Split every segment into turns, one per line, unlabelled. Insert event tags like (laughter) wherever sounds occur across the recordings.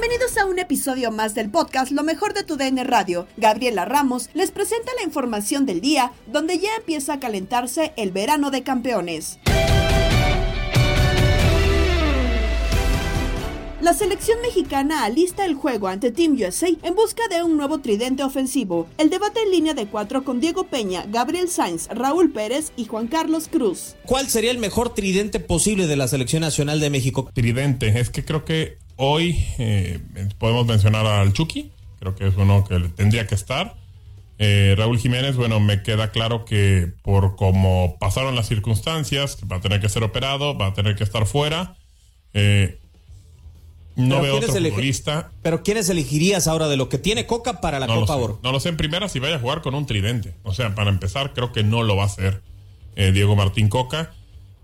Bienvenidos a un episodio más del podcast Lo mejor de tu DN Radio. Gabriela Ramos les presenta la información del día, donde ya empieza a calentarse el verano de campeones. La selección mexicana alista el juego ante Team USA en busca de un nuevo tridente ofensivo. El debate en línea de cuatro con Diego Peña, Gabriel Sainz, Raúl Pérez y Juan Carlos Cruz.
¿Cuál sería el mejor tridente posible de la selección nacional de México?
Tridente, es que creo que hoy eh, podemos mencionar al Chucky, creo que es uno que tendría que estar. Eh, Raúl Jiménez, bueno, me queda claro que por cómo pasaron las circunstancias, va a tener que ser operado, va a tener que estar fuera. Eh, no veo otro futbolista.
Pero ¿quiénes elegirías ahora de lo que tiene Coca para la
no
Copa. Oro?
No lo sé en primera si vaya a jugar con un tridente. O sea, para empezar, creo que no lo va a hacer Diego Martín Coca.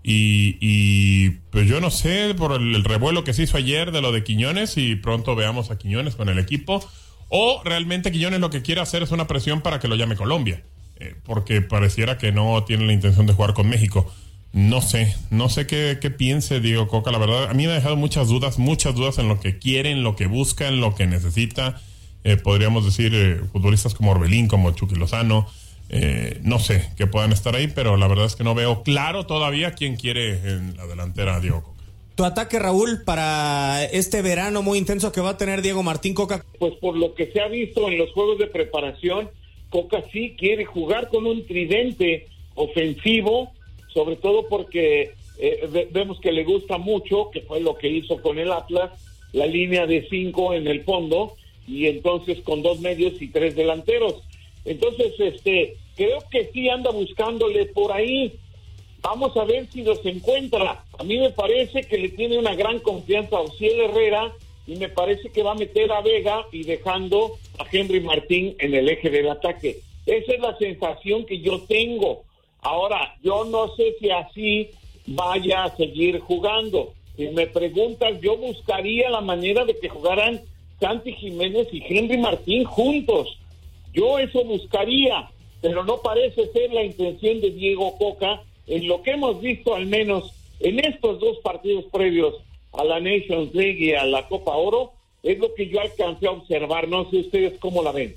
Y, y, pues yo no sé por el, el, revuelo que se hizo ayer de lo de Quiñones y pronto veamos a Quiñones con el equipo. O realmente Quiñones lo que quiere hacer es una presión para que lo llame Colombia. Eh, porque pareciera que no tiene la intención de jugar con México. No sé, no sé qué, qué, piense Diego Coca, la verdad. A mí me ha dejado muchas dudas, muchas dudas en lo que quiere, en lo que busca, en lo que necesita. Eh, podríamos decir eh, futbolistas como Orbelín, como Chucky Lozano. Eh, no sé que puedan estar ahí, pero la verdad es que no veo claro todavía quién quiere en la delantera a Diego Coca.
Tu ataque, Raúl, para este verano muy intenso que va a tener Diego Martín Coca.
Pues por lo que se ha visto en los juegos de preparación, Coca sí quiere jugar con un tridente ofensivo sobre todo porque eh, vemos que le gusta mucho, que fue lo que hizo con el Atlas, la línea de cinco en el fondo y entonces con dos medios y tres delanteros. Entonces, este, creo que sí anda buscándole por ahí. Vamos a ver si los encuentra. A mí me parece que le tiene una gran confianza a Ociel Herrera y me parece que va a meter a Vega y dejando a Henry Martín en el eje del ataque. Esa es la sensación que yo tengo. Ahora, yo no sé si así vaya a seguir jugando. Si me preguntas, yo buscaría la manera de que jugaran Santi Jiménez y Henry Martín juntos. Yo eso buscaría, pero no parece ser la intención de Diego Coca en lo que hemos visto al menos en estos dos partidos previos a la Nations League y a la Copa Oro, es lo que yo alcancé a observar. No sé ustedes cómo la ven.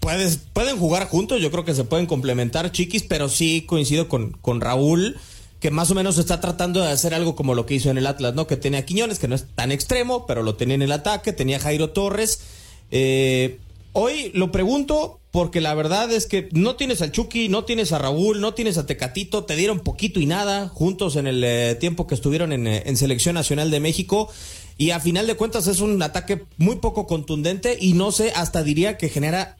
puedes, pueden jugar juntos, yo creo que se pueden complementar, chiquis, pero sí coincido con, con Raúl que más o menos está tratando de hacer algo como lo que hizo en el Atlas, ¿no? Que tenía Quiñones, que no es tan extremo, pero lo tenía en el ataque, tenía Jairo Torres. Eh, hoy lo pregunto porque la verdad es que no tienes al Chucky, no tienes a Raúl, no tienes a Tecatito, te dieron poquito y nada juntos en el eh, tiempo que estuvieron en, eh, en Selección Nacional de México. Y a final de cuentas es un ataque muy poco contundente y no sé, hasta diría que genera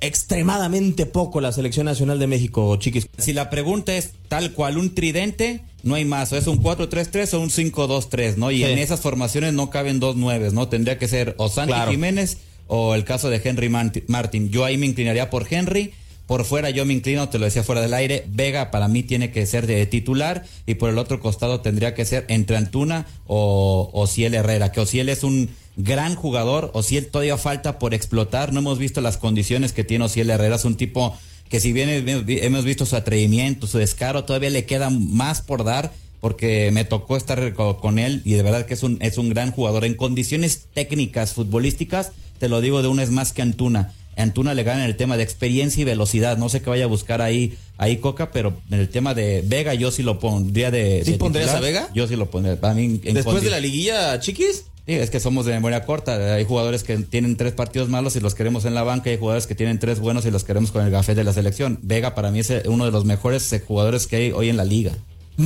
extremadamente poco la selección nacional de México, chiquis.
Si la pregunta es tal cual un tridente, no hay más, o es un 4-3-3 o un 5-2-3, ¿no? Y
Sí.
en esas formaciones no caben dos nueves, ¿no? Tendría que ser o Santi
Claro.
Jiménez o el caso de Henry Martin. Yo ahí me inclinaría por Henry. Por fuera yo me inclino, te lo decía fuera del aire, Vega para mí tiene que ser de titular y por el otro costado tendría que ser entre Antuna o Ociel Herrera, que Ociel es un gran jugador, Ociel todavía falta por explotar, no hemos visto las condiciones que tiene Ociel Herrera, es un tipo que si bien hemos vi- hemos visto su atrevimiento, su descaro, todavía le queda más por dar porque me tocó estar co- con él y de verdad que es un, es un gran jugador. En condiciones técnicas futbolísticas, te lo digo de una es más que Antuna. Antuna le gana en el tema de experiencia y velocidad. No sé qué vaya a buscar ahí, ahí Coca, pero en el tema de Vega yo sí lo pondría de.
¿Sí
de
pondrías
titular.
a Vega?
Yo sí lo pondría. Para mí, en
Después de la liguilla, chiquis.
Sí, es que somos de memoria corta. Hay jugadores que tienen tres partidos malos y los queremos en la banca. Hay jugadores que tienen tres buenos y los queremos con el café de la selección. Vega para mí es uno de los mejores jugadores que hay hoy en la liga.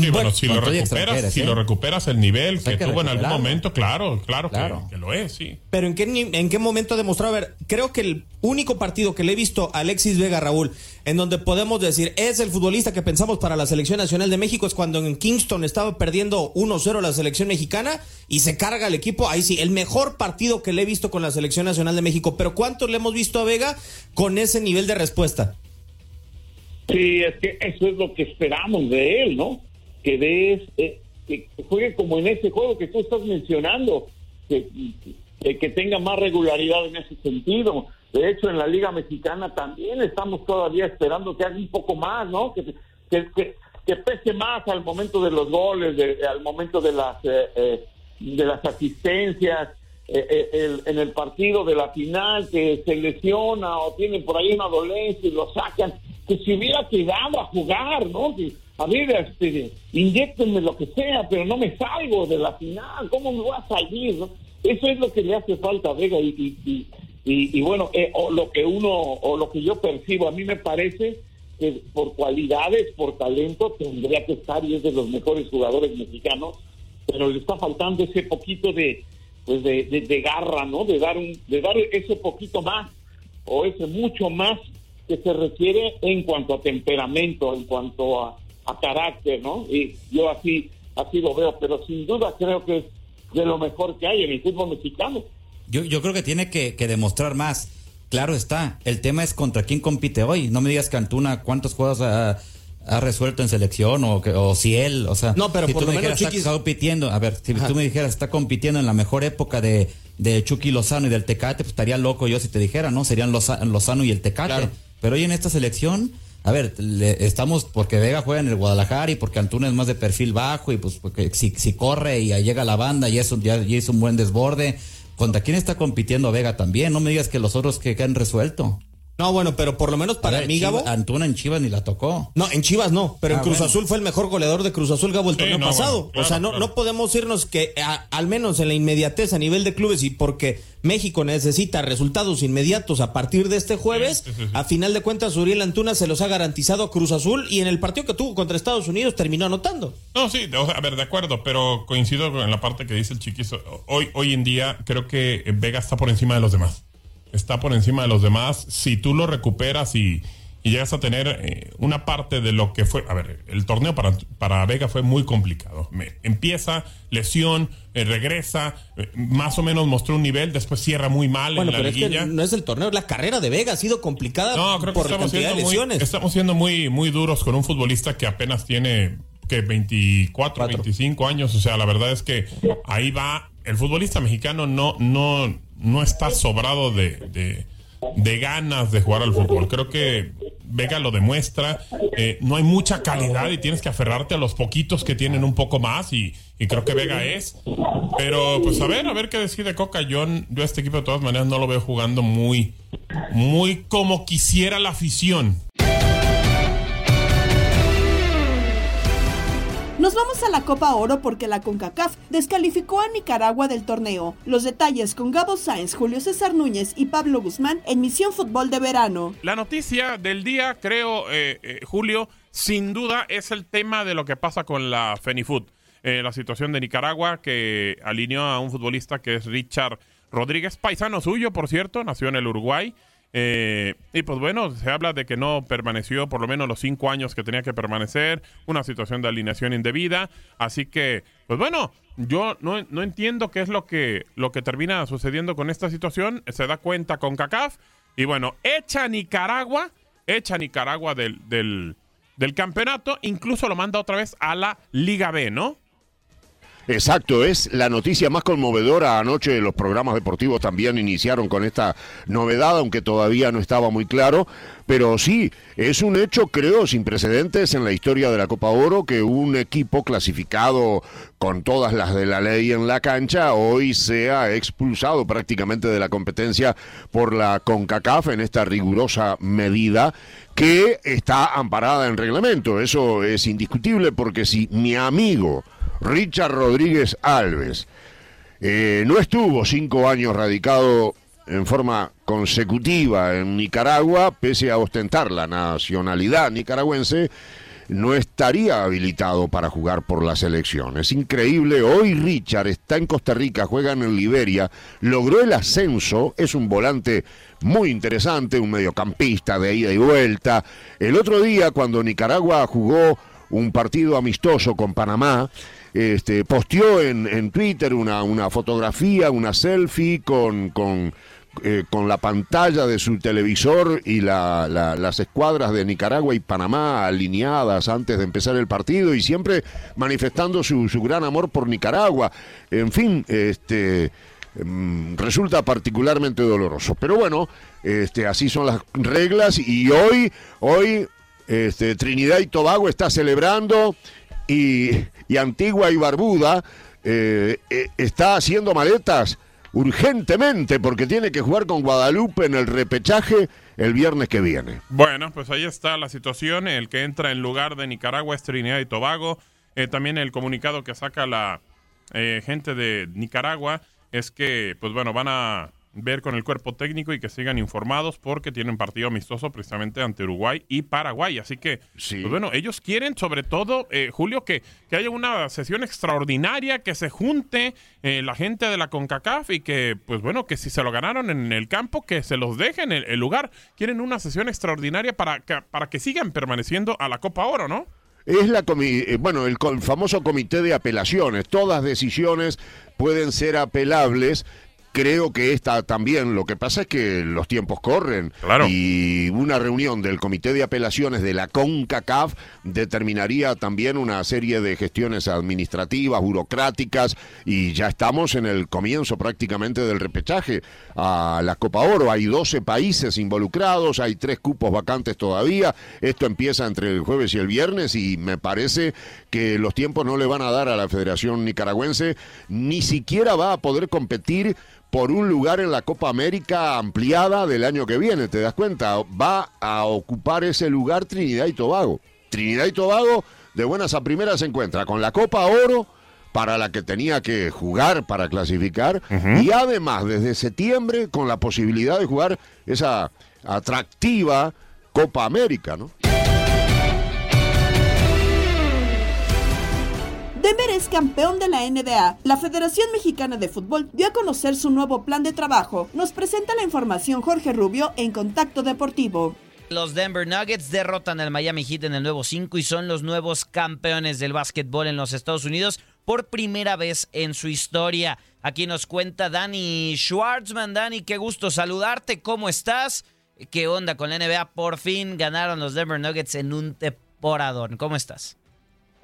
Sí, bueno, si lo recuperas, si
¿eh?
lo recuperas el nivel
Pues
que,
que
tuvo en algún momento, claro, claro, que-
Claro.
Que, lo es, sí.
Pero ¿en qué, en qué momento ha demostrado? A ver, creo que el único partido que le he visto a Alexis Vega Raúl, en donde podemos decir es el futbolista que pensamos para la selección nacional de México, es cuando en Kingston estaba perdiendo 1-0 la selección mexicana y se carga el equipo. Ahí sí, el mejor partido que le he visto con la selección nacional de México. Pero ¿cuántos le hemos visto a Vega con ese nivel de respuesta?
Sí, es que eso es lo que esperamos de él, ¿no? Que de eh, que juegue como en ese juego que tú estás mencionando, que, que, tenga más regularidad en ese sentido. De hecho, en la Liga Mexicana también estamos todavía esperando que haga un poco más, ¿no? Que, que, que, que pese más al momento de los goles, de- al momento de las eh, eh, de las asistencias, eh, eh, el- en el partido de la final que se lesiona o tiene por ahí una dolencia y lo sacan, que se hubiera quedado a jugar, ¿no? Que, a ver, este, inyectenme lo que sea, pero no me salgo de la final, ¿cómo me voy a salir? no? Eso es lo que le hace falta Vega y, y, y, y- y bueno, eh, o lo que uno, o lo que yo percibo, a mí me parece que por cualidades, por talento, tendría que estar y es de los mejores jugadores mexicanos, pero le está faltando ese poquito de, pues de, de- garra, ¿no? De dar un, de dar ese poquito más o ese mucho más que se requiere en cuanto a temperamento, en cuanto a, a carácter, ¿no? Y yo así, así lo veo, pero sin duda creo que es de lo mejor que hay en el fútbol mexicano.
Yo, yo creo que tiene que, demostrar más. Claro está. El tema es contra quién compite hoy. No me digas que Antuna cuántos juegos ha, ha resuelto en selección o, que, o si él, o sea.
No, pero
si
por
tú
lo
me
menos
dijeras,
Chiquis-
está compitiendo. A ver, si
Ajá.
tú me dijeras está compitiendo en la mejor época de, de Chucky Lozano y del Tecate, pues estaría loco yo si te dijera, ¿no? Serían Loza- Lozano y el Tecate.
Claro.
Pero hoy en esta selección, a ver, le- estamos porque Vega juega en el Guadalajara y porque Antuna es más de perfil bajo y pues porque si, si corre y llega a la banda y eso ya, ya hizo un buen desborde. ¿Contra quién está compitiendo Vega también? No me digas que los otros que, que han resuelto.
No, bueno, pero por lo menos para
ver,
mí, Gabo.
Chivas- Antuna en Chivas ni la tocó.
No, en Chivas no, pero
Ah,
en Cruz
bueno.
Azul fue el mejor goleador de Cruz Azul, Gabo, el
Sí,
torneo
no,
pasado.
bueno, claro,
o sea, no,
claro.
no podemos irnos que, a- al menos en la inmediatez a nivel de clubes y porque México necesita resultados inmediatos a partir de este jueves,
Sí, sí, sí, sí.
a final de cuentas Uriel Antuna se los ha garantizado a Cruz Azul y en el partido que tuvo contra Estados Unidos terminó anotando.
No, sí, a ver, de acuerdo, pero coincido con la parte que dice el chiquizo. Hoy, hoy en día creo que Vega está por encima de los demás. Está por encima de los demás. Si tú lo recuperas y, y llegas a tener eh, una parte de lo que fue, a ver, el torneo para, para Vega fue muy complicado. Me- empieza, lesión, eh, regresa, eh, más o menos mostró un nivel, después cierra muy mal
Bueno,
en la
pero es
liguilla.
que no es el torneo, la carrera de Vega ha sido complicada
No, creo que
por la
estamos
cantidad
muy, estamos siendo muy, muy duros con un futbolista que apenas tiene que 24,
Cuatro.
25 años. O sea, la verdad es que ahí va. El futbolista mexicano no, no, no está sobrado de, de, ganas de jugar al fútbol. Creo que Vega lo demuestra. Eh, no hay mucha calidad y tienes que aferrarte a los poquitos que tienen un poco más y, y creo que Vega es. Pero pues a ver, a ver qué decide Coca. Yo, yo a este equipo de todas maneras no lo veo jugando muy, muy como quisiera la afición.
Nos vamos a la Copa Oro porque la CONCACAF descalificó a Nicaragua del torneo. Los detalles con Gabo Sáenz, Julio César Núñez y Pablo Guzmán en Misión Fútbol de Verano.
La noticia del día, creo, eh, eh, Julio, sin duda es el tema de lo que pasa con la FENIFUT. Eh, la situación de Nicaragua que alineó a un futbolista que es Richard Rodríguez, paisano suyo, por cierto, nació en el Uruguay. Eh, y pues bueno, se habla de que no permaneció por lo menos los cinco años que tenía que permanecer, una situación de alineación indebida. Así que, pues bueno, yo no, no entiendo qué es lo que, lo que termina sucediendo con esta situación. Se da cuenta con CACAF y bueno, echa Nicaragua, echa Nicaragua del, del, del campeonato, incluso lo manda otra vez a la Liga B, ¿no?
Exacto, es la noticia más conmovedora. Anoche los programas deportivos también iniciaron con esta novedad, aunque todavía no estaba muy claro. Pero sí, es un hecho, creo, sin precedentes en la historia de la Copa Oro que un equipo clasificado con todas las de la ley en la cancha hoy sea expulsado prácticamente de la competencia por la CONCACAF en esta rigurosa medida que está amparada en reglamento. Eso es indiscutible porque si mi amigo Richard Rodríguez Alves. Eh, no estuvo cinco años radicado en forma consecutiva en Nicaragua, pese a ostentar la nacionalidad nicaragüense, no estaría habilitado para jugar por la selección. Es increíble, hoy Richard está en Costa Rica, juega en Liberia, logró el ascenso, es un volante muy interesante, un mediocampista de ida y vuelta. El otro día, cuando Nicaragua jugó un partido amistoso con Panamá, este, posteó en, en Twitter una, una, fotografía, una selfie con, con, eh, con la pantalla de su televisor y la, la, las escuadras de Nicaragua y Panamá alineadas antes de empezar el partido y siempre manifestando su, su gran amor por Nicaragua. En fin, este mm, resulta particularmente doloroso. Pero bueno, este, así son las reglas y hoy, hoy este, Trinidad y Tobago está celebrando y, y Antigua y Barbuda eh, eh, está haciendo maletas urgentemente porque tiene que jugar con Guadalupe en el repechaje el viernes que viene.
Bueno, pues ahí está la situación. El que entra en lugar de Nicaragua es Trinidad y Tobago. Eh, también el comunicado que saca la eh, gente de Nicaragua es que, pues bueno, van a ver con el cuerpo técnico y que sigan informados porque tienen partido amistoso precisamente ante Uruguay y Paraguay. Así que, pues bueno, ellos quieren sobre todo, eh, Julio, que, que, haya una sesión extraordinaria, que se junte eh, la gente de la CONCACAF y que, pues bueno, que si se lo ganaron en el campo, que se los dejen el, el lugar. Quieren una sesión extraordinaria para que, para que sigan permaneciendo a la Copa Oro, ¿no?
es la eh, bueno el, famoso comité de apelaciones. Todas decisiones pueden ser apelables creo que esta también, lo que pasa es que los tiempos corren
claro.
y una reunión del Comité de Apelaciones de la CONCACAF determinaría también una serie de gestiones administrativas, burocráticas y ya estamos en el comienzo prácticamente del repechaje a la Copa Oro. Hay 12 países involucrados, hay tres cupos vacantes todavía, esto empieza entre el jueves y el viernes y me parece que los tiempos no le van a dar a la Federación Nicaragüense, ni siquiera va a poder competir por un lugar en la Copa América ampliada del año que viene, ¿te das cuenta? Va a ocupar ese lugar Trinidad y Tobago. Trinidad y Tobago, de buenas a primeras, se encuentra con la Copa Oro, para la que tenía que jugar para clasificar, uh -huh. y además desde septiembre con la posibilidad de jugar esa atractiva Copa América, ¿no?
Denver es campeón de la NBA. La Federación Mexicana de Fútbol dio a conocer su nuevo plan de trabajo. Nos presenta la información Jorge Rubio en Contacto Deportivo.
Los Denver Nuggets derrotan al Miami Heat en el nuevo 5 y son los nuevos campeones del básquetbol en los Estados Unidos por primera vez en su historia. Aquí nos cuenta Dani Schwartzman. Dani, qué gusto saludarte. ¿Cómo estás? ¿Qué onda con la NBA? Por fin ganaron los Denver Nuggets en un temporadón. ¿Cómo estás?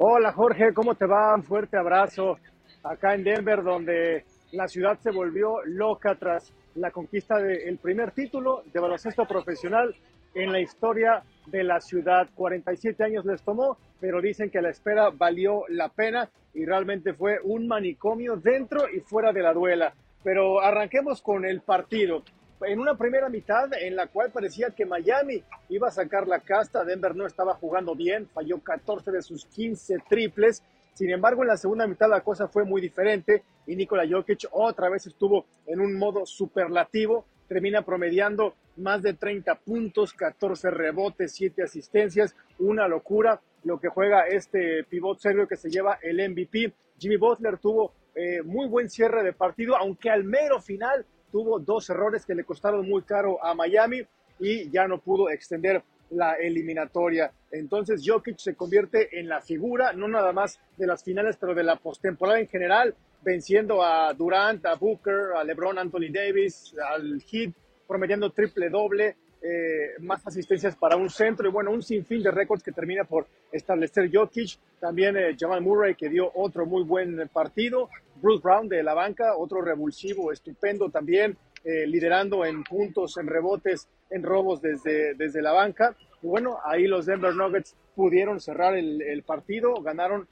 Hola Jorge, ¿cómo te va? Un fuerte abrazo acá en Denver, donde la ciudad se volvió loca tras la conquista del primer título de baloncesto profesional en la historia de la ciudad. 47 años les tomó, pero dicen que la espera valió la pena y realmente fue un manicomio dentro y fuera de la duela. Pero arranquemos con el partido. En una primera mitad en la cual parecía que Miami iba a sacar la casta, Denver no estaba jugando bien, falló 14 de sus 15 triples. Sin embargo, en la segunda mitad la cosa fue muy diferente y Nikola Jokic otra vez estuvo en un modo superlativo, termina promediando más de 30 puntos, 14 rebotes, 7 asistencias, una locura lo que juega este pivot serbio que se lleva el MVP. Jimmy Butler tuvo eh, muy buen cierre de partido, aunque al mero final tuvo dos errores que le costaron muy caro a Miami y ya no pudo extender la eliminatoria. Entonces Jokic se convierte en la figura, no nada más de las finales, pero de la postemporada en general, venciendo a Durant, a Booker, a LeBron, Anthony Davis, al Heat, promediando triple doble, eh, más asistencias para un centro y bueno, un sinfín de récords que termina por establecer Jokic. También eh, Jamal Murray que dio otro muy buen partido. Bruce Brown de la banca, otro revulsivo estupendo también, eh, liderando en puntos, en rebotes, en robos desde, desde la banca. Y bueno, ahí los Denver Nuggets pudieron cerrar el, partido, ganaron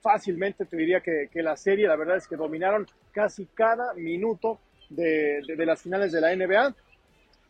fácilmente, te diría que, que, la serie, la verdad es que dominaron casi cada minuto de, de, de las finales de la NBA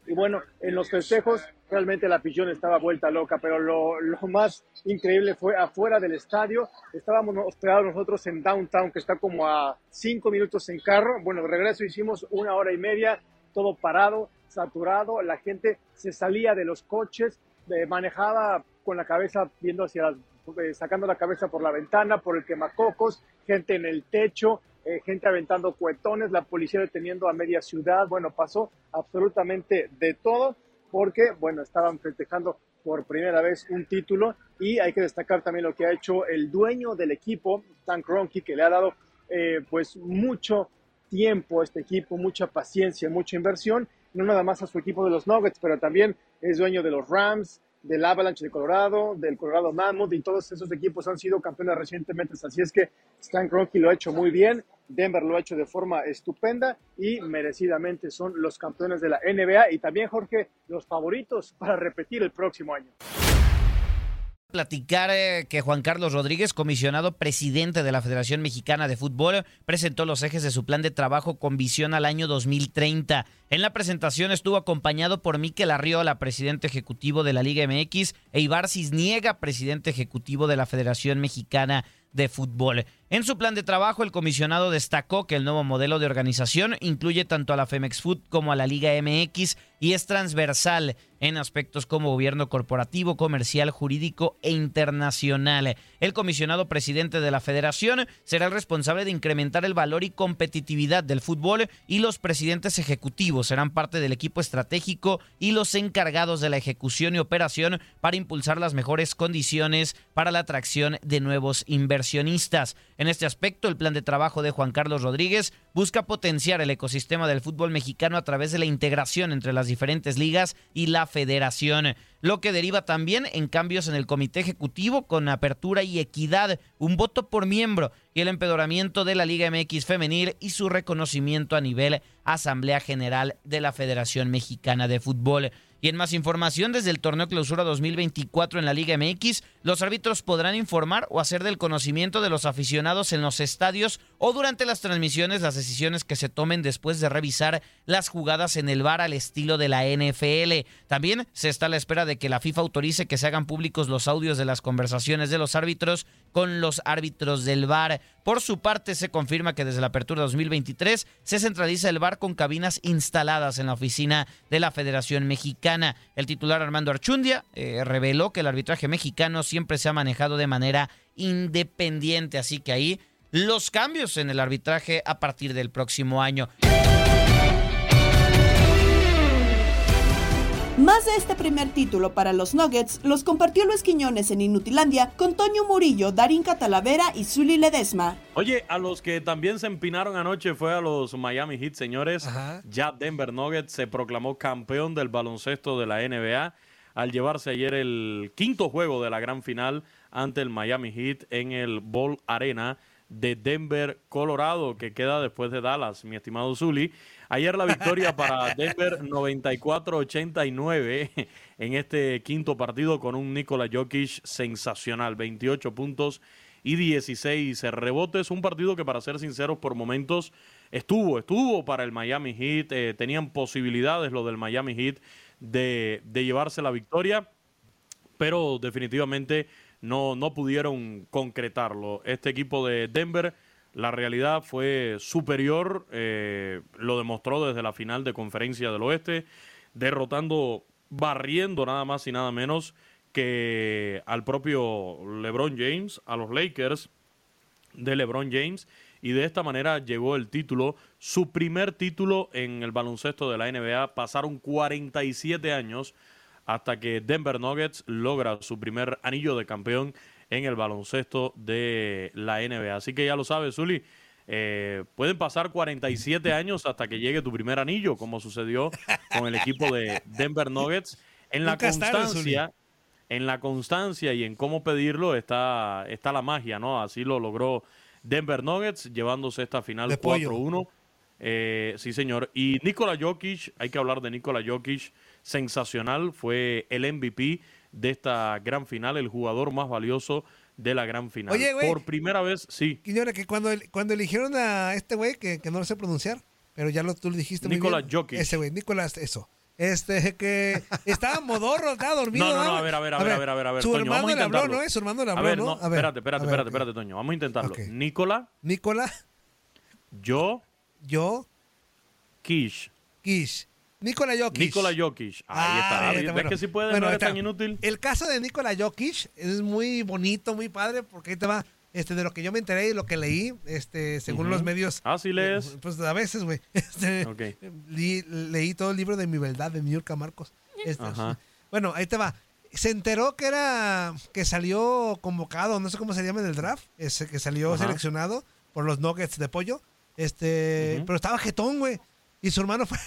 y bueno, en los festejos realmente la afición estaba vuelta loca, pero lo, más increíble fue afuera del estadio. Estábamos hospedados nosotros en Downtown, que está como a cinco minutos en carro. Bueno, de regreso hicimos una hora y media, todo parado, saturado. La gente se salía de los coches, manejaba con la cabeza viendo hacia eh, sacando la cabeza por la ventana, por el quemacocos, gente en el techo, eh, gente aventando cuetones, la policía deteniendo a media ciudad, bueno, pasó absolutamente de todo porque, bueno, estaban festejando por primera vez un título y hay que destacar también lo que ha hecho el dueño del equipo, Stan Kroenke, que le ha dado eh, pues mucho tiempo a este equipo, mucha paciencia, mucha inversión, no nada más a su equipo de los Nuggets, pero también es dueño de los Rams, del Avalanche de Colorado, del Colorado Mammoth y todos esos equipos han sido campeones recientemente. Así es que Stan Kroenke lo ha hecho muy bien, Denver lo ha hecho de forma estupenda y merecidamente son los campeones de la NBA y también, Jorge, los favoritos para repetir el próximo año
platicar eh, que Juan Carlos Rodríguez, comisionado presidente de la Federación Mexicana de Fútbol, presentó los ejes de su plan de trabajo con visión al año 2030. En la presentación estuvo acompañado por Miquel Arriola, presidente ejecutivo de la Liga MX, e Ibar Cisniega, presidente ejecutivo de la Federación Mexicana de Fútbol. En su plan de trabajo, el comisionado destacó que el nuevo modelo de organización incluye tanto a la Femex Food como a la Liga MX y es transversal en aspectos como gobierno corporativo, comercial, jurídico e internacional. El comisionado presidente de la federación será el responsable de incrementar el valor y competitividad del fútbol y los presidentes ejecutivos serán parte del equipo estratégico y los encargados de la ejecución y operación para impulsar las mejores condiciones para la atracción de nuevos En este aspecto, el plan de trabajo de Juan Carlos Rodríguez busca potenciar el ecosistema del fútbol mexicano a través de la integración entre las diferentes ligas y la federación, lo que deriva también en cambios en el comité ejecutivo con apertura y equidad, un voto por miembro y el empeoramiento de la Liga MX femenil y su reconocimiento a nivel Asamblea General de la Federación Mexicana de Fútbol. Y en más información, desde el torneo clausura 2024 en la Liga MX, los árbitros podrán informar o hacer del conocimiento de los aficionados en los estadios o durante las transmisiones las decisiones que se tomen después de revisar las jugadas en el bar al estilo de la NFL. También se está a la espera de que la FIFA autorice que se hagan públicos los audios de las conversaciones de los árbitros con los árbitros del VAR. Por su parte, se confirma que desde la apertura 2023 se centraliza el VAR con cabinas instaladas en la oficina de la Federación Mexicana. El titular Armando Archundia eh, reveló que el arbitraje mexicano siempre se ha manejado de manera independiente, así que ahí los cambios en el arbitraje a partir del próximo año.
Más de este primer título para los Nuggets los compartió Luis Quiñones en Inutilandia con Toño Murillo, Darín Catalavera y Zully Ledesma.
Oye, a los que también se empinaron anoche fue a los Miami Heat, señores. Ya Denver Nuggets se proclamó campeón del baloncesto de la NBA al llevarse ayer el quinto juego de la gran final ante el Miami Heat en el Ball Arena de Denver, Colorado, que queda después de Dallas, mi estimado Zuli. Ayer la victoria para Denver 94-89 (laughs) en este quinto partido con un Nikola Jokic sensacional, 28 puntos y 16 rebotes. Un partido que, para ser sinceros, por momentos estuvo, estuvo para el Miami Heat. Eh, tenían posibilidades lo del Miami Heat de, de llevarse la victoria, pero definitivamente no, no pudieron concretarlo. Este equipo de Denver, la realidad fue superior, eh, lo demostró desde la final de conferencia del oeste, derrotando, barriendo nada más y nada menos que al propio LeBron James, a los Lakers de LeBron James, y de esta manera llegó el título, su primer título en el baloncesto de la NBA. Pasaron 47 años hasta que Denver Nuggets logra su primer anillo de campeón en el baloncesto de la NBA. Así que ya lo sabes, Zuli. Eh, pueden pasar 47 años hasta que llegue tu primer anillo, como sucedió con el equipo de Denver Nuggets. En la constancia, en la constancia y en cómo pedirlo está, está la magia, ¿no? Así lo logró Denver Nuggets, llevándose esta final 4-1. Eh, sí, señor. Y Nikola Jokic, hay que hablar de Nikola Jokic, sensacional, fue el MVP de esta gran final, el jugador más valioso de la gran final.
Oye, güey.
Por primera vez, sí.
Quiñones, que cuando, cuando eligieron a este güey, que, que no lo sé pronunciar, pero ya lo, tú lo dijiste bien.
Jokic.
Ese güey, Nicolás, eso. Este, que estaba modorro, estaba dormido.
No, no, no, a ver, a ver, a ver, a ver, a ver, a ver,
Su
Toño,
hermano
vamos a
le habló. ¿no? Su hermano le
A
habló,
ver,
¿no?
no,
A ver,
espérate, espérate,
a ver,
espérate, espérate, Toño. Vamos a intentarlo.
Ok.
Nicola,
Nicola,
yo,
yo,
Kish.
Kish. Nikola Jokic.
Nikola Jokic. Ahí está.
Ah,
¿Ves
está, bueno.
que sí puede?
Bueno,
no eres tan inútil.
El caso de Nikola Jokic es muy bonito, muy padre, porque ahí te va. Este, de lo que yo me enteré y lo que leí, este, según los medios.
Ah, sí lees.
Pues a veces, güey. (laughs) Este,
Ok.
li- leí todo el libro de mi verdad de Miurka Marcos. Este,
Ajá.
Bueno, ahí te va. Se enteró que era que salió convocado, no sé cómo se llama en el draft, ese que salió
Ajá.
seleccionado por los Nuggets de pollo. Este, pero estaba jetón, güey. Y su hermano fue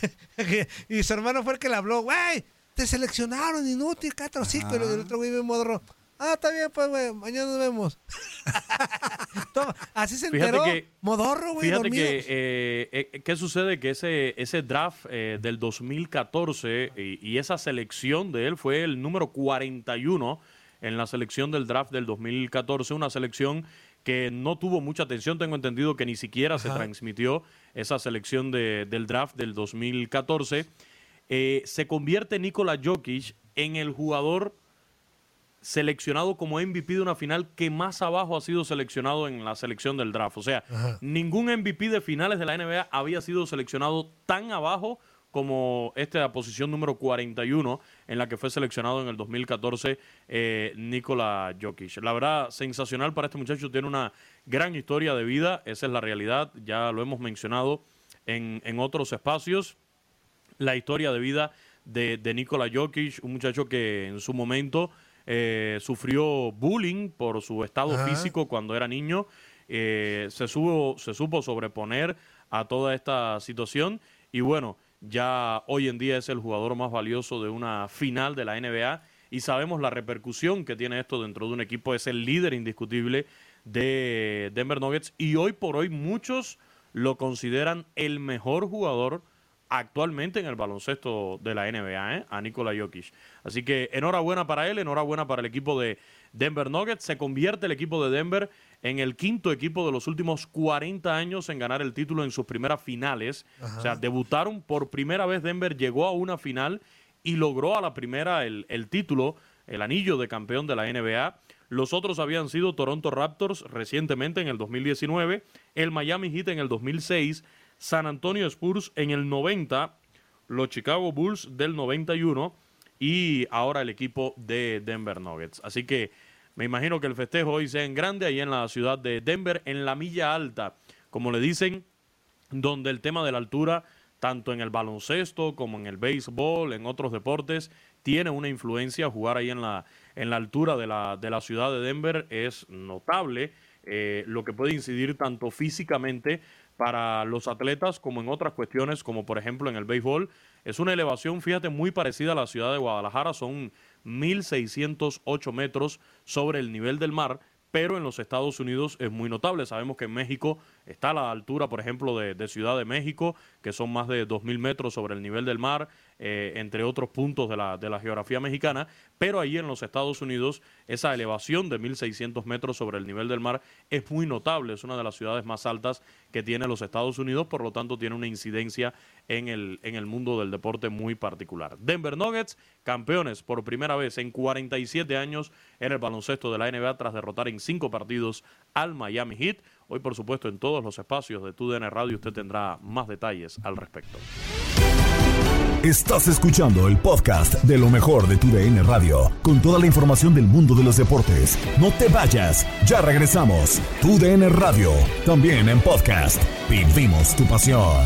y su hermano fue el que le habló, güey, te seleccionaron, inútil, catrocico. Y el otro güey me modorro. Ah, está bien, pues, güey, mañana nos vemos. (laughs) Toma, así se enteró.
que-
modorro, güey,
Fíjate
dormido.
que, eh, eh, ¿qué sucede? Que ese, ese draft eh, del 2014 y, y esa selección de él fue el número 41 en la selección del draft del 2014, una selección que no tuvo mucha atención, tengo entendido que ni siquiera se transmitió esa selección de- del draft del 2014. Eh, se convierte Nikola Jokic en el jugador seleccionado como MVP de una final que más abajo ha sido seleccionado en la selección del draft. O sea,
Ajá.
ningún MVP de finales de la NBA había sido seleccionado tan abajo como esta posición número 41 en la que fue seleccionado en el 2014 eh, Nikola Jokic. La verdad, sensacional para este muchacho, tiene una gran historia de vida, esa es la realidad, ya lo hemos mencionado en, en otros espacios la historia de vida de, de Nikola Jokic, un muchacho que en su momento eh, sufrió bullying por su estado
Ajá.
físico cuando era niño. Eh, se, supo, se supo sobreponer a toda esta situación y bueno, ya hoy en día es el jugador más valioso de una final de la NBA y sabemos la repercusión que tiene esto dentro de un equipo. Es el líder indiscutible de Denver Nuggets y hoy por hoy muchos lo consideran el mejor jugador actualmente en el baloncesto de la NBA, ¿eh? a Nikola Jokic. Así que enhorabuena para él, enhorabuena para el equipo de Denver Nuggets. Se convierte el equipo de Denver en el quinto equipo de los últimos 40 años en ganar el título en sus primeras finales.
Ajá.
O sea, debutaron por primera vez Denver, llegó a una final y logró a la primera el, el título, el anillo de campeón de la NBA. Los otros habían sido Toronto Raptors recientemente en el 2019, el Miami Heat en el 2006, San Antonio Spurs en el 90, los Chicago Bulls del 91 y ahora el equipo de Denver Nuggets. Así que me imagino que el festejo hoy sea en grande ahí en la ciudad de Denver, en la milla alta, como le dicen, donde el tema de la altura, tanto en el baloncesto como en el béisbol, en otros deportes, tiene una influencia. Jugar ahí en la, en la altura de la, de la ciudad de Denver es notable, eh, lo que puede incidir tanto físicamente para los atletas como en otras cuestiones, como por ejemplo en el béisbol. Es una elevación, fíjate, muy parecida a la ciudad de Guadalajara, son 1.608 metros sobre el nivel del mar, pero en los Estados Unidos es muy notable. Sabemos que en México está a la altura, por ejemplo, de, Ciudad de México, que son más de 2.000 metros sobre el nivel del mar, eh, entre otros puntos de la, de la geografía mexicana, pero ahí en los Estados Unidos esa elevación de 1.600 metros sobre el nivel del mar es muy notable, es una de las ciudades más altas que tiene los Estados Unidos, por lo tanto tiene una incidencia en el, en el mundo del deporte muy particular. Denver Nuggets, campeones por primera vez en 47 años en el baloncesto de la NBA tras derrotar en cinco partidos al Miami Heat. Hoy, por supuesto, en todos los espacios de TUDN Radio usted tendrá más detalles al respecto.
Estás escuchando el podcast de lo mejor de tu DN Radio, con toda la información del mundo de los deportes. No te vayas, ya regresamos. Tu DN Radio, también en podcast. Vivimos tu pasión.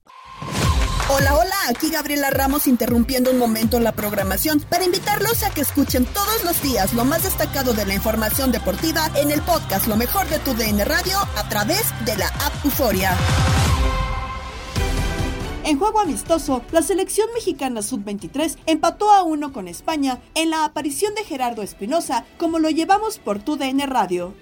Hola, hola, aquí Gabriela Ramos interrumpiendo un momento la programación para invitarlos a que escuchen todos los días lo más destacado de la información deportiva en el podcast Lo mejor de tu DN Radio a través de la app Euforia. En juego amistoso, la selección mexicana sub-23 empató a uno con España en la aparición de Gerardo Espinosa, como lo llevamos por tu DN Radio.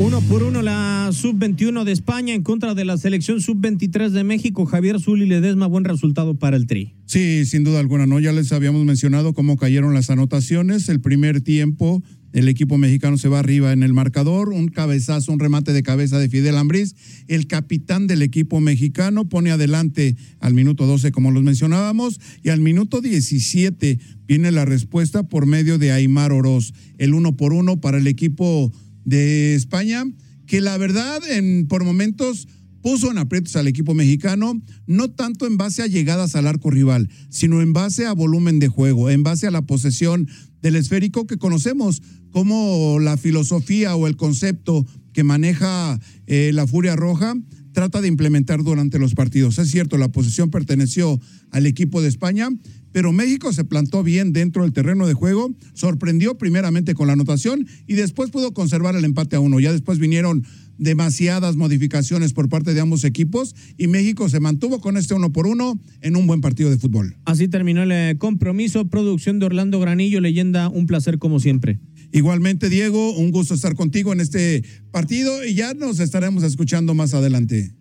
Uno por uno la sub-21 de España en contra de la selección sub-23 de México. Javier Zuli Ledesma, buen resultado para el Tri.
Sí, sin duda alguna, ¿no? Ya les habíamos mencionado cómo cayeron las anotaciones. El primer tiempo, el equipo mexicano se va arriba en el marcador, un cabezazo, un remate de cabeza de Fidel Ambriz. El capitán del equipo mexicano pone adelante al minuto 12, como los mencionábamos, y al minuto 17 viene la respuesta por medio de Aymar Oroz, el uno por uno para el equipo de España, que la verdad en, por momentos puso en aprietos al equipo mexicano, no tanto en base a llegadas al arco rival, sino en base a volumen de juego, en base a la posesión del esférico que conocemos como la filosofía o el concepto que maneja eh, la Furia Roja trata de implementar durante los partidos. Es cierto, la posesión perteneció al equipo de España, pero México se plantó bien dentro del terreno de juego, sorprendió primeramente con la anotación y después pudo conservar el empate a uno. Ya después vinieron demasiadas modificaciones por parte de ambos equipos y México se mantuvo con este uno por uno en un buen partido de fútbol.
Así terminó el eh, compromiso. Producción de Orlando Granillo, leyenda, un placer como siempre.
Igualmente, Diego, un gusto estar contigo en este partido y ya nos estaremos escuchando más adelante.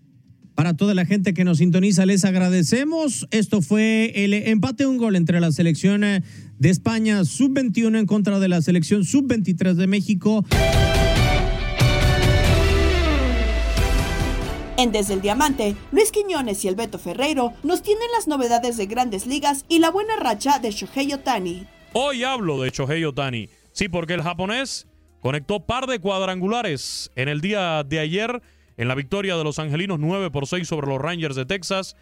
Para toda la gente que nos sintoniza, les agradecemos. Esto fue el empate un gol entre la selección eh, de España sub-21 en contra de la selección sub-23 de México.
En Desde el Diamante, Luis Quiñones y el Beto Ferreiro nos tienen las novedades de grandes ligas y la buena racha de Shohei Otani.
Hoy hablo de Shohei Otani. Sí, porque el japonés conectó par de cuadrangulares en el día de ayer en la victoria de los angelinos 9 por 6 sobre los Rangers de Texas,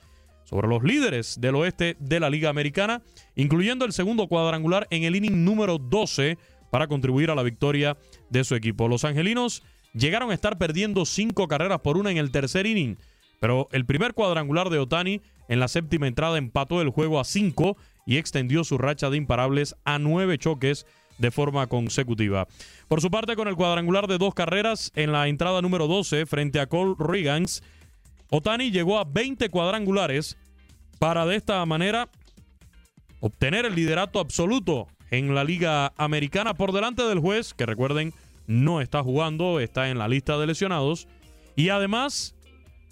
sobre los líderes del oeste de la Liga Americana, incluyendo el segundo cuadrangular en el inning número 12 para contribuir a la victoria de su equipo. Los angelinos llegaron a estar perdiendo cinco carreras por una en el tercer inning, pero el primer cuadrangular de Otani en la séptima entrada empató el juego a cinco y extendió su racha de imparables a nueve choques de forma consecutiva. Por su parte, con el cuadrangular de dos carreras en la entrada número 12 frente a Cole Riggins, Otani llegó a 20 cuadrangulares para de esta manera obtener el liderato absoluto en la Liga Americana por delante del juez, que recuerden no está jugando, está en la lista de lesionados, y además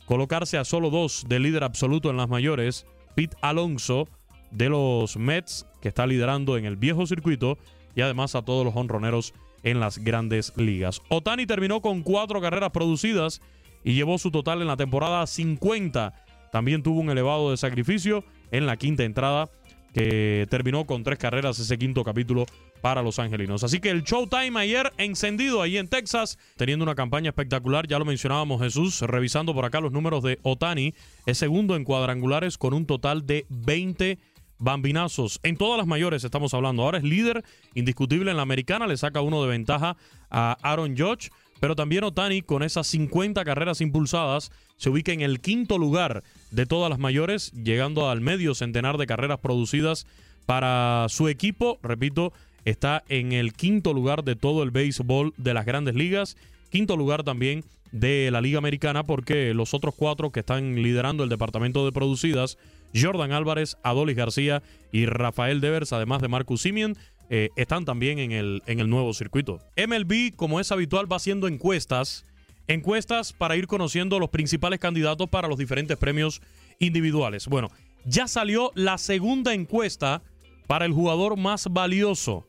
colocarse a solo dos del líder absoluto en las mayores, Pete Alonso de los Mets, que está liderando en el viejo circuito, y además a todos los honroneros en las grandes ligas. Otani terminó con cuatro carreras producidas y llevó su total en la temporada 50. También tuvo un elevado de sacrificio en la quinta entrada que terminó con tres carreras ese quinto capítulo para los angelinos. Así que el Showtime ayer encendido ahí en Texas, teniendo una campaña espectacular, ya lo mencionábamos Jesús, revisando por acá los números de Otani, es segundo en cuadrangulares con un total de 20 bambinazos. En todas las mayores estamos hablando. Ahora es líder indiscutible en la americana, le saca uno de ventaja a Aaron Judge. Pero también Otani, con esas 50 carreras impulsadas, se ubica en el quinto lugar de todas las mayores, llegando al medio centenar de carreras producidas para su equipo. Repito, está en el quinto lugar de todo el béisbol de las grandes ligas. Quinto lugar también de la Liga Americana, porque los otros cuatro que están liderando el departamento de producidas, Jordan Álvarez, Adolis García y Rafael Devers, además de Marcus Simeon, eh, están también en el, en el nuevo circuito. MLB, como es habitual, va haciendo encuestas. Encuestas para ir conociendo los principales candidatos para los diferentes premios individuales. Bueno, ya salió la segunda encuesta para el jugador más valioso.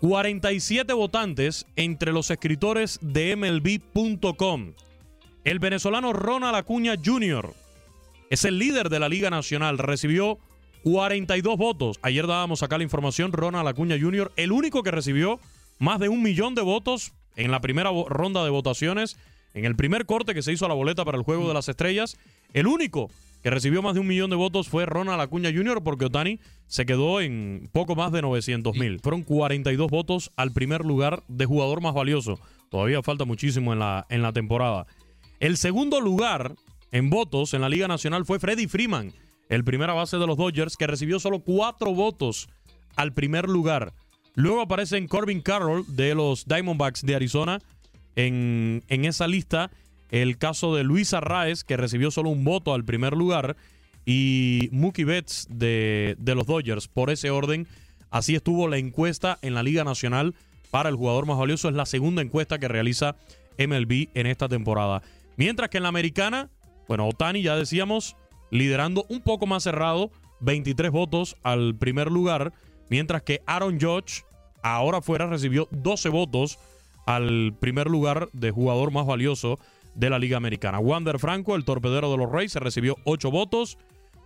47 votantes entre los escritores de MLB.com. El venezolano Ronald Acuña Jr. es el líder de la Liga Nacional. Recibió 42 votos. Ayer dábamos acá la información. Ronald Acuña Jr., el único que recibió más de un millón de votos en la primera ronda de votaciones, en el primer corte que se hizo a la boleta para el Juego de las Estrellas. El único que recibió más de un millón de votos fue Ronald Acuña Jr. porque Otani se quedó en poco más de 900 mil. Fueron 42 votos al primer lugar de jugador más valioso. Todavía falta muchísimo en la, en la temporada. El segundo lugar en votos en la Liga Nacional fue Freddie Freeman, el primera base de los Dodgers, que recibió solo cuatro votos al primer lugar. Luego aparecen Corbin Carroll de los Diamondbacks de Arizona en, en esa lista el caso de Luis Arraez, que recibió solo un voto al primer lugar, y Mookie Betts de, de los Dodgers. Por ese orden, así estuvo la encuesta en la Liga Nacional para el jugador más valioso. Es la segunda encuesta que realiza MLB en esta temporada. Mientras que en la americana, bueno, Otani ya decíamos, liderando un poco más cerrado, 23 votos al primer lugar, mientras que Aaron Judge, ahora fuera, recibió 12 votos al primer lugar de jugador más valioso de la Liga Americana. Wander Franco, el torpedero de los Rays, se recibió 8 votos,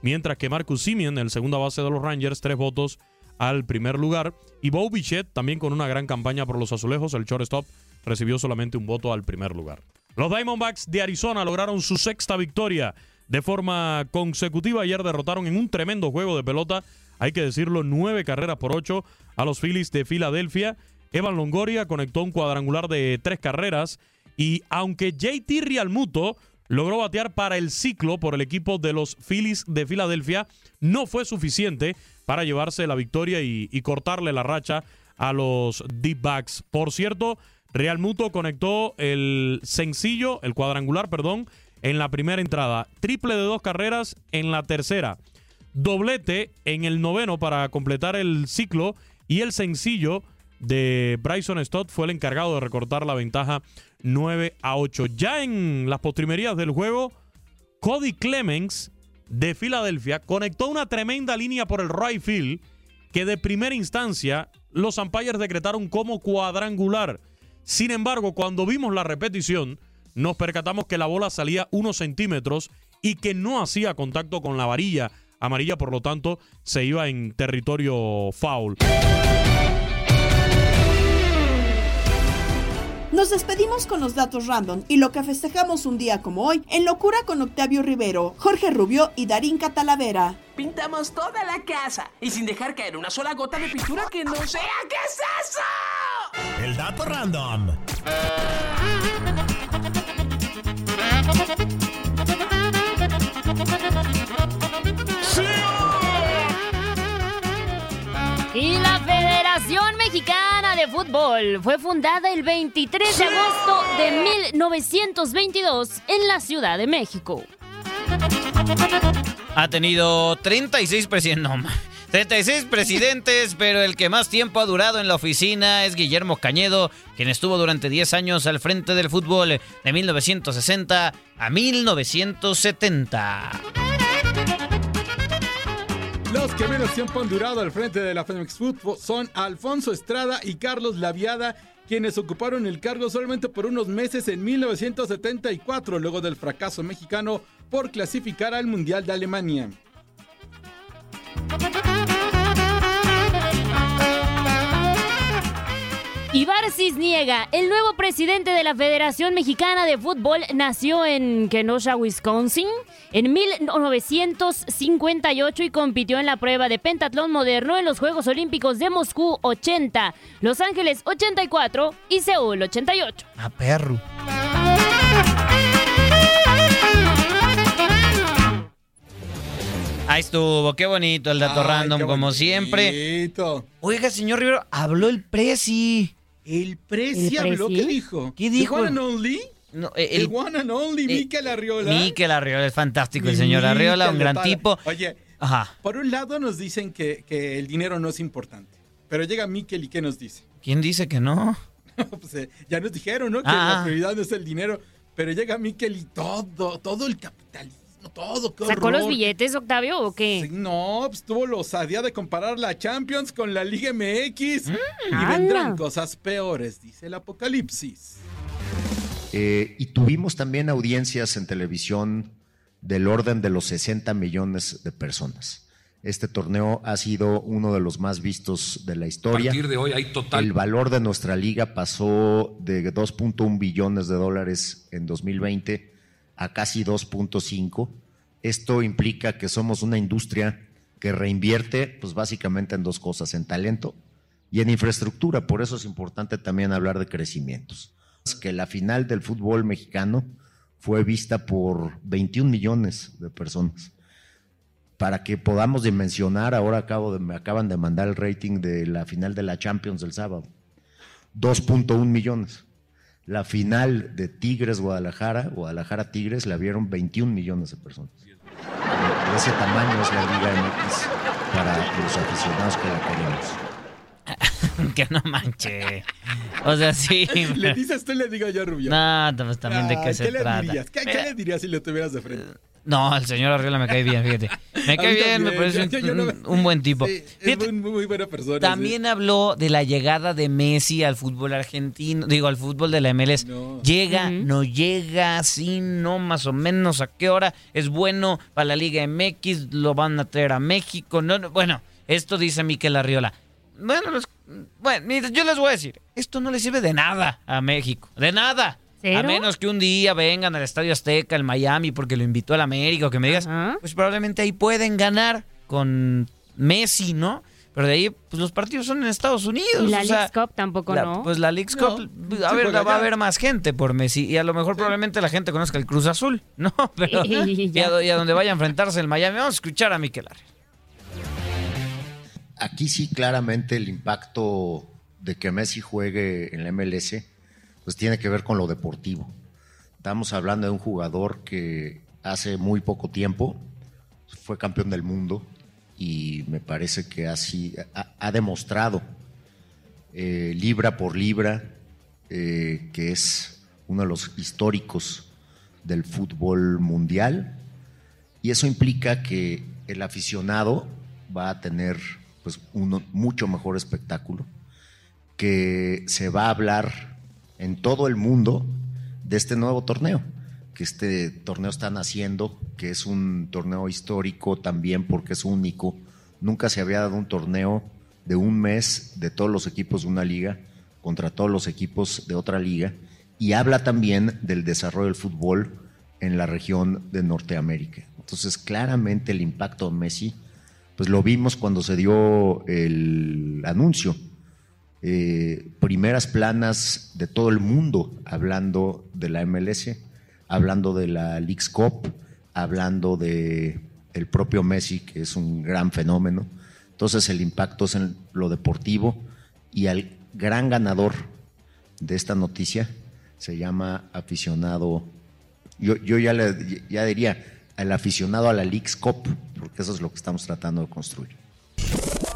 mientras que Marcus Simeon, el segunda base de los Rangers, 3 votos al primer lugar. Y Bo Bichette, también con una gran campaña por los azulejos, el shortstop, recibió solamente un voto al primer lugar. Los Diamondbacks de Arizona lograron su sexta victoria de forma consecutiva. Ayer derrotaron en un tremendo juego de pelota, hay que decirlo, nueve carreras por ocho a los Phillies de Filadelfia. Evan Longoria conectó un cuadrangular de tres carreras y aunque JT Realmuto logró batear para el ciclo por el equipo de los Phillies de Filadelfia, no fue suficiente para llevarse la victoria y, cortarle la racha a los Deep Backs. Por cierto, Realmuto conectó el sencillo, el cuadrangular, perdón, en la primera entrada. Triple de dos carreras en la tercera. Doblete en el noveno para completar el ciclo y el sencillo de Bryson Stott fue el encargado de recortar la ventaja 9 a 8. Ya en las postrimerías del juego, Cody Clemens de Filadelfia conectó una tremenda línea por el right field que de primera instancia los umpires decretaron como cuadrangular. Sin embargo, cuando vimos la repetición, nos percatamos que la bola salía unos centímetros y que no hacía contacto con la varilla amarilla, por lo tanto se iba en territorio foul.
Nos despedimos con los datos random y lo que festejamos un día como hoy en Locura con Octavio Rivero, Jorge Rubio y Darín Catalavera.
Pintamos toda la casa y sin dejar caer una sola gota de pintura que no sea. ¿Qué es eso?
El dato random. (laughs)
Y la Federación Mexicana de Fútbol fue fundada el 23 de agosto de 1922 en la Ciudad de México.
Ha tenido 36 presidentes. No, 36 presidentes, pero el que más tiempo ha durado en la oficina es Guillermo Cañedo, quien estuvo durante 10 años al frente del fútbol de 1960 a 1970.
Los que menos tiempo han durado al frente de la Femex Football son Alfonso Estrada y Carlos Laviada, quienes ocuparon el cargo solamente por unos meses en 1974, luego del fracaso mexicano por clasificar al Mundial de Alemania.
Ibar Cisniega, el nuevo presidente de la Federación Mexicana de Fútbol, nació en Kenosha, Wisconsin, en 1958 y compitió en la prueba de pentatlón moderno en los Juegos Olímpicos de Moscú 80, Los Ángeles 84 y Seúl 88.
A perro. Ahí estuvo, qué bonito el dato
Ay,
random,
qué
como siempre.
bonito.
Oiga, señor Rivero, habló el Prezi.
¿El
¿El? Prezi?
¿Qué dijo?
¿Qué dijo?
¿El one and only?
No,
el,
el-
one and only,
eh,
Mikel Arriola.
Mikel Arriola es fantástico, el señor Arriola, un gran tipo.
Oye,
Ajá.
por un lado nos dicen que, que el dinero no es importante. Pero llega Mikel y ¿qué nos dice?
¿Quién dice que no? (laughs)
Pues, eh, ya nos dijeron, ¿no? Que
Ah.
la prioridad no es el dinero. Pero llega Mikel y todo, todo el capitalismo, todo. qué
¿Sacó los billetes, Octavio, o qué?
Sí, no, pues tuvo la osadía de comparar la Champions con la Liga MX. y
¡Hala!
vendrán cosas peores, dice el Apocalipsis.
Eh, y tuvimos también audiencias en televisión del orden de los 60 millones de personas. Este torneo ha sido uno de los más vistos de la historia.
A partir de hoy hay total-
El valor de nuestra liga pasó de 2.1 billones de dólares en 2020 a casi 2.5. Esto implica que somos una industria que reinvierte, pues básicamente en dos cosas, en talento y en infraestructura. Por eso es importante también hablar de crecimientos. Que la final del fútbol mexicano fue vista por 21 millones de personas. Para que podamos dimensionar, ahora acabo de, me acaban de mandar el rating de la final de la Champions del sábado. 2.1 millones. La final de Tigres Guadalajara, Guadalajara Tigres, la vieron 21 millones de personas. De ese tamaño es la Liga MX para los aficionados que la queremos. (laughs)
que no manche. O sea, sí.
¿Le dices tú le digo yo, Rubio?
No, pues también de
Ah,
qué se
le
trata.
dirías? ¿Qué, qué le dirías si lo tuvieras de frente?
No, el señor Arriola me cae bien, fíjate. Me (laughs) cae bien, me parece
yo- yo no
un,
me-
un buen tipo.
Sí, es
Fíjate,
muy, muy buena persona.
También habló de la llegada de Messi al fútbol argentino, digo, al fútbol de la MLS. Llega, no llega, sí, no, más o menos, a qué hora. Es bueno para la Liga MX, lo van a traer a México. No, no, bueno, esto dice Miquel Arriola. Bueno, los- bueno, mira, yo les voy a decir, esto no le sirve de nada a México, de nada.
¿Cero?
A menos que un día vengan al Estadio Azteca, el Miami, porque lo invitó al América, o que me digas, pues probablemente ahí pueden ganar con Messi, ¿no? Pero de ahí, pues los partidos son en Estados Unidos.
Y la
o sea,
Leagues Cup tampoco,
la-
¿no?
Pues la Leagues
No,
Cup,
sí
a ver, va a haber más gente por Messi. Y a lo mejor probablemente la gente conozca el Cruz Azul, (laughs) ¿no? Pero,
Y- y
y,
ya.
a, do- y a donde vaya a enfrentarse el Miami. Vamos a escuchar a Miquel.
Aquí sí claramente el impacto de que Messi juegue en la MLS pues tiene que ver con lo deportivo. Estamos hablando de un jugador que hace muy poco tiempo fue campeón del mundo y me parece que así ha, demostrado eh, libra por libra eh, que es uno de los históricos del fútbol mundial y eso implica que el aficionado va a tener pues un mucho mejor espectáculo, que se va a hablar en todo el mundo de este nuevo torneo, que este torneo están haciendo, que es un torneo histórico también porque es único. Nunca se había dado un torneo de un mes de todos los equipos de una liga contra todos los equipos de otra liga y habla también del desarrollo del fútbol en la región de Norteamérica. Entonces, claramente el impacto de Messi, pues lo vimos cuando se dio el anuncio. Eh, primeras planas de todo el mundo hablando de la MLS, hablando de la Leagues Cup, hablando de el propio Messi, que es un gran fenómeno. Entonces el impacto es en lo deportivo y al gran ganador de esta noticia se llama aficionado, yo, yo ya, le, ya diría, el aficionado a la Leagues Cup, porque eso es lo que estamos tratando de construir.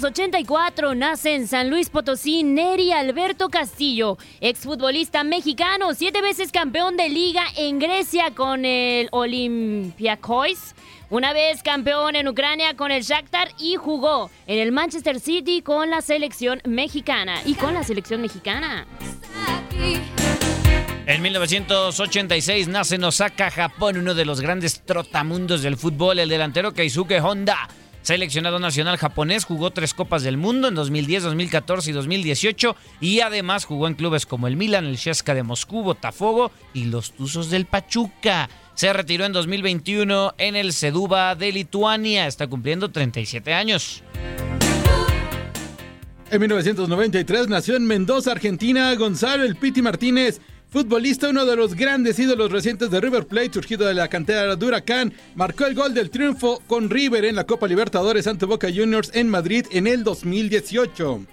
1984 nace en San Luis Potosí Neri Alberto Castillo, exfutbolista mexicano, siete veces campeón de liga en Grecia con el Olympiacos, una vez campeón en Ucrania con el Shakhtar y jugó en el Manchester City con la selección mexicana y con la selección mexicana.
En 1986 nace en Osaka, Japón, uno de los grandes trotamundos del fútbol, el delantero Keisuke Honda. Seleccionado nacional japonés, jugó tres Copas del Mundo en 2010, 2014 y 2018 y además jugó en clubes como el Milan, el Sheska de Moscú, Botafogo y los Tuzos del Pachuca. Se retiró en 2021 en el Seduba de Lituania, está cumpliendo 37 años.
En 1993 nació en Mendoza, Argentina, Gonzalo El Piti Martínez, futbolista, uno de los grandes ídolos recientes de River Plate, surgido de la cantera de Huracán, marcó el gol del triunfo con River en la Copa Libertadores ante Boca Juniors en Madrid en el 2018.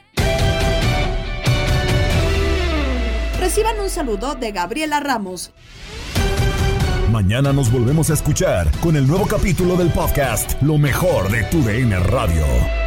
Reciban un saludo de Gabriela Ramos.
Mañana nos volvemos a escuchar con el nuevo capítulo del podcast Lo mejor de tu DN Radio.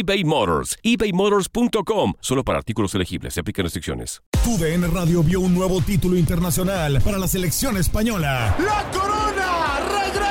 Motors. ebaymotors.com. Solo para artículos elegibles. Se aplican restricciones.
Tu DN Radio vio un nuevo título internacional para la selección española.
¡La corona! ¡Regresa